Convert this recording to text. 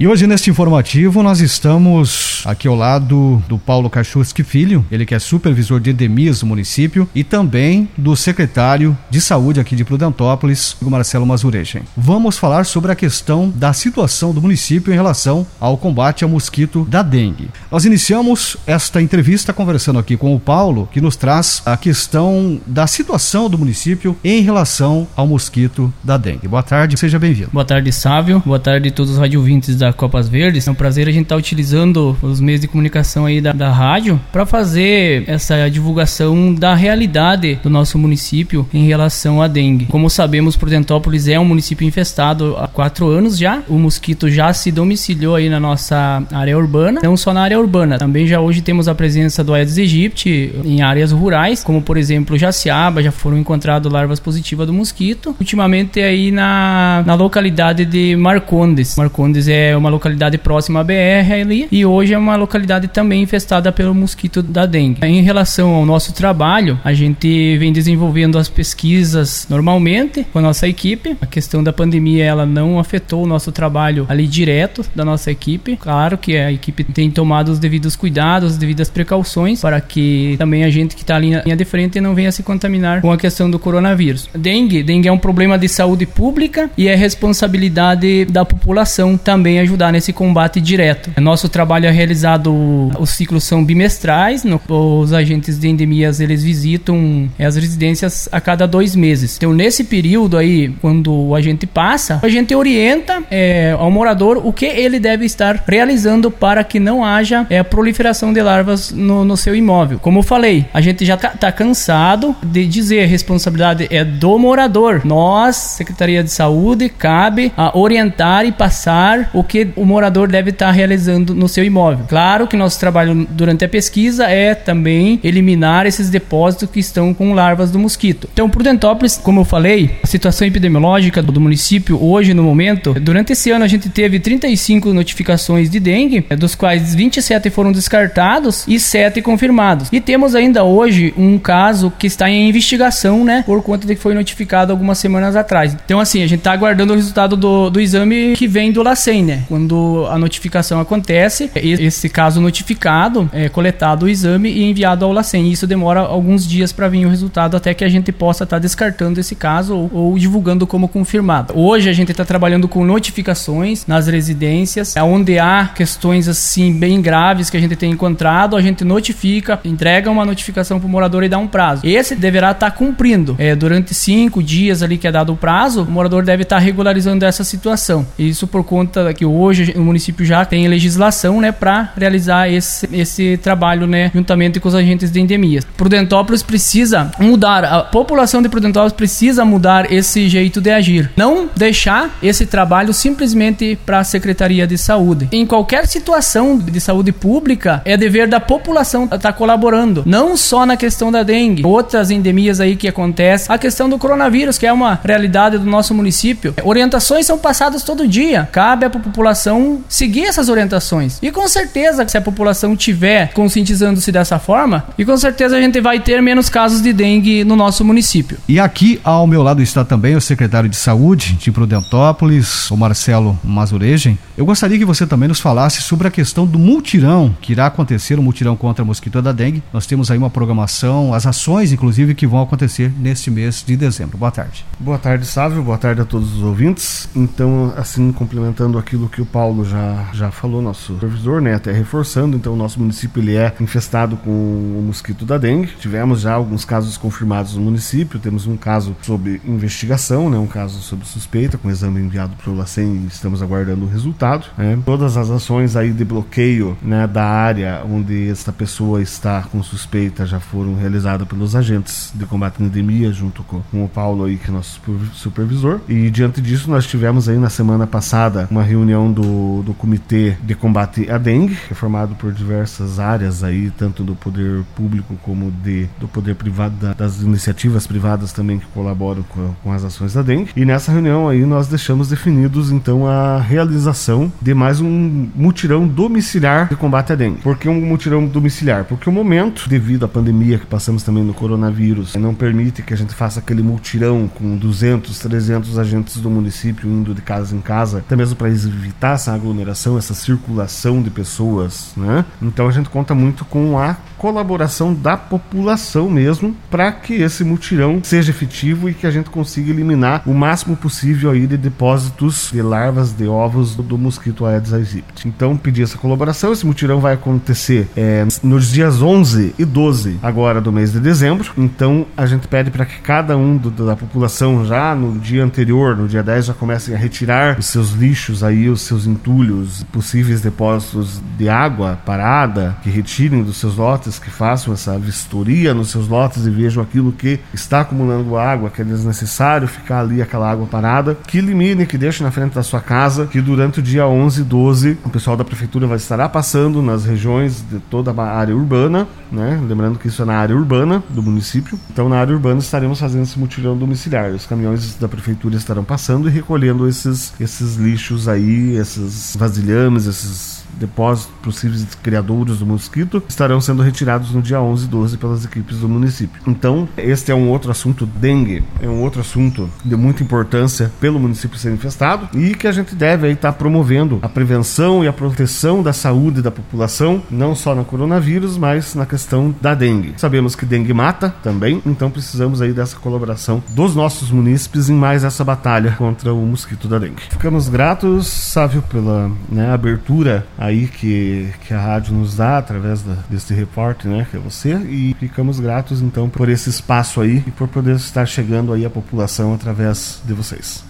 E hoje neste informativo nós estamos aqui ao lado do Paulo Kachuski Filho, ele que é supervisor de endemias do município e também do secretário de saúde aqui de Prudentópolis, o Marcelo Mazurechen. Vamos falar sobre a questão da situação do município em relação ao combate ao mosquito da dengue. Nós iniciamos esta entrevista conversando aqui com o Paulo, que nos traz a questão da situação do município em relação ao mosquito da dengue. Boa tarde, seja bem-vindo. Boa tarde, Sávio. Boa tarde a todos os radiovintes da Copas Verdes. É um prazer a gente estar tá utilizando os meios de comunicação aí da, da rádio para fazer essa divulgação da realidade do nosso município em relação à dengue. Como sabemos, Prudentópolis é um município infestado há quatro anos já. O mosquito já se domiciliou aí na nossa área urbana, não só na área urbana. Também já hoje temos a presença do Aedes aegypti em áreas rurais, como por exemplo Jaciaba, já foram encontradas larvas positivas do mosquito. Ultimamente aí na, na localidade de Marcondes. Marcondes é uma localidade próxima à BR ali e hoje é uma localidade também infestada pelo mosquito da dengue. Em relação ao nosso trabalho, a gente vem desenvolvendo as pesquisas normalmente com a nossa equipe. A questão da pandemia ela não afetou o nosso trabalho ali direto da nossa equipe. Claro que a equipe tem tomado os devidos cuidados, as devidas precauções para que também a gente que está ali na linha de frente não venha se contaminar com a questão do coronavírus. Dengue, dengue é um problema de saúde pública e é responsabilidade da população também ajudar nesse combate direto. Nosso trabalho é realizado, os ciclos são bimestrais, no, os agentes de endemias eles visitam as residências a cada dois meses. Então nesse período aí, quando o agente passa, a gente orienta é, ao morador o que ele deve estar realizando para que não haja é, proliferação de larvas no, no, seu imóvel. Como eu falei, a gente já está tá cansado de dizer a responsabilidade é do morador. Nós, Secretaria de Saúde, cabe a orientar e passar o que o morador deve estar realizando no seu imóvel. Claro que nosso trabalho durante a pesquisa é também eliminar esses depósitos que estão com larvas do mosquito. Então, Prudentópolis, como eu falei, a situação epidemiológica do município hoje no momento, durante esse ano a gente teve 35 notificações de dengue, dos quais 27 foram descartados e 7 confirmados. E temos ainda hoje um caso que está em investigação, né, por conta de que foi notificado algumas semanas atrás. Então, assim, a gente está aguardando o resultado do, do exame que vem do LACEN, né? Quando a notificação acontece, esse caso notificado é coletado o exame e enviado ao LACEN. Isso demora alguns dias para vir o resultado até que a gente possa estar tá descartando esse caso ou, ou, divulgando como confirmado. Hoje a gente está trabalhando com notificações nas residências, onde há questões assim bem graves que a gente tem encontrado, a gente notifica, entrega uma notificação para o morador e dá um prazo. Esse deverá estar tá cumprindo. É, durante cinco dias ali que é dado o prazo, o morador deve estar tá regularizando essa situação. Isso por conta que hoje o município já tem legislação, né, para realizar esse, esse trabalho, né, juntamente com os agentes de endemias. Prudentópolis precisa mudar, a população de Prudentópolis precisa mudar esse jeito de agir. Não deixar esse trabalho simplesmente para a Secretaria de Saúde. Em qualquer situação de saúde pública, é dever da população estar tá colaborando, não só na questão da dengue, outras endemias aí que acontecem, a questão do coronavírus, que é uma realidade do nosso município. Orientações são passadas todo dia. Cabe à população seguir essas orientações. E com certeza, se a população tiver conscientizando-se dessa forma, e com certeza a gente vai ter menos casos de dengue no nosso município. E aqui ao meu lado está também o secretário de Saúde de Prudentópolis, o Marcelo Mazuregen. Eu gostaria que você também nos falasse sobre a questão do multirão que irá acontecer, o multirão contra a mosquito da dengue. Nós temos aí uma programação, as ações inclusive que vão acontecer neste mês de dezembro. Boa tarde. Boa tarde, Sávio. Boa tarde a todos os ouvintes. Então, assim, complementando aquilo que o Paulo já, já falou, nosso supervisor, né, até reforçando, então o nosso município ele é infestado com o mosquito da dengue. Tivemos já alguns casos confirmados no município, temos um caso sob investigação, né, um caso sob suspeita, com exame enviado para o LACEN e estamos aguardando o resultado. Né. Todas as ações aí de bloqueio né, da área onde esta pessoa está com suspeita já foram realizadas pelos agentes de combate à endemia, junto com, com o Paulo aí, que é nosso supervisor. E diante disso, nós tivemos aí na semana passada uma reunião do, do Comitê de Combate à Dengue, que é formado por diversas áreas aí, tanto do poder público como de, do poder privado, da, das iniciativas privadas também que colaboram com, com as ações da dengue. E nessa reunião aí nós deixamos definidos então a realização de mais um mutirão domiciliar de combate à dengue. Por que um mutirão domiciliar? Porque o momento, devido à pandemia que passamos também no coronavírus, não permite que a gente faça aquele mutirão com 200, 300 agentes do município indo de casa em casa, até mesmo para evitar essa aglomeração, essa circulação de pessoas, né? Então a gente conta muito com a colaboração da população mesmo para que esse mutirão seja efetivo e que a gente consiga eliminar o máximo possível aí de depósitos de larvas de ovos do, do mosquito Aedes aegypti. Então pedir essa colaboração, esse mutirão vai acontecer é, nos dias 11 e 12 agora do mês de dezembro. Então a gente pede para que cada um do, da população já no dia anterior, no dia 10, já comecem a retirar os seus lixos aí, os seus entulhos, possíveis depósitos de água parada, que retirem dos seus lotes, que façam essa vistoria nos seus lotes e vejam aquilo que está acumulando água, que é desnecessário ficar ali aquela água parada, que elimine, que deixe na frente da sua casa, que durante o dia 11 e 12 o pessoal da prefeitura vai estar passando nas regiões de toda a área urbana, né? Lembrando que isso é na área urbana do município. Então, na área urbana estaremos fazendo esse mutirão domiciliar. Os caminhões da prefeitura estarão passando e recolhendo esses, esses lixos aí, esses vasilhames, esses depósitos possíveis criadouros do mosquito estarão sendo retirados no dia 11 e 12 pelas equipes do município. Então, este é um outro assunto, dengue, é um outro assunto de muita importância pelo município ser infestado e que a gente deve estar tá promovendo a prevenção e a proteção da saúde da população, não só no coronavírus, mas na questão da dengue. Sabemos que dengue mata também, então precisamos aí dessa colaboração dos nossos munícipes em mais essa batalha contra o mosquito da dengue. Ficamos gratos, Sávio, pela né, abertura aí que, que a rádio nos dá através da, desse repórter, né, que é você, e ficamos gratos então por esse espaço aí e por poder estar chegando aí à população através de vocês.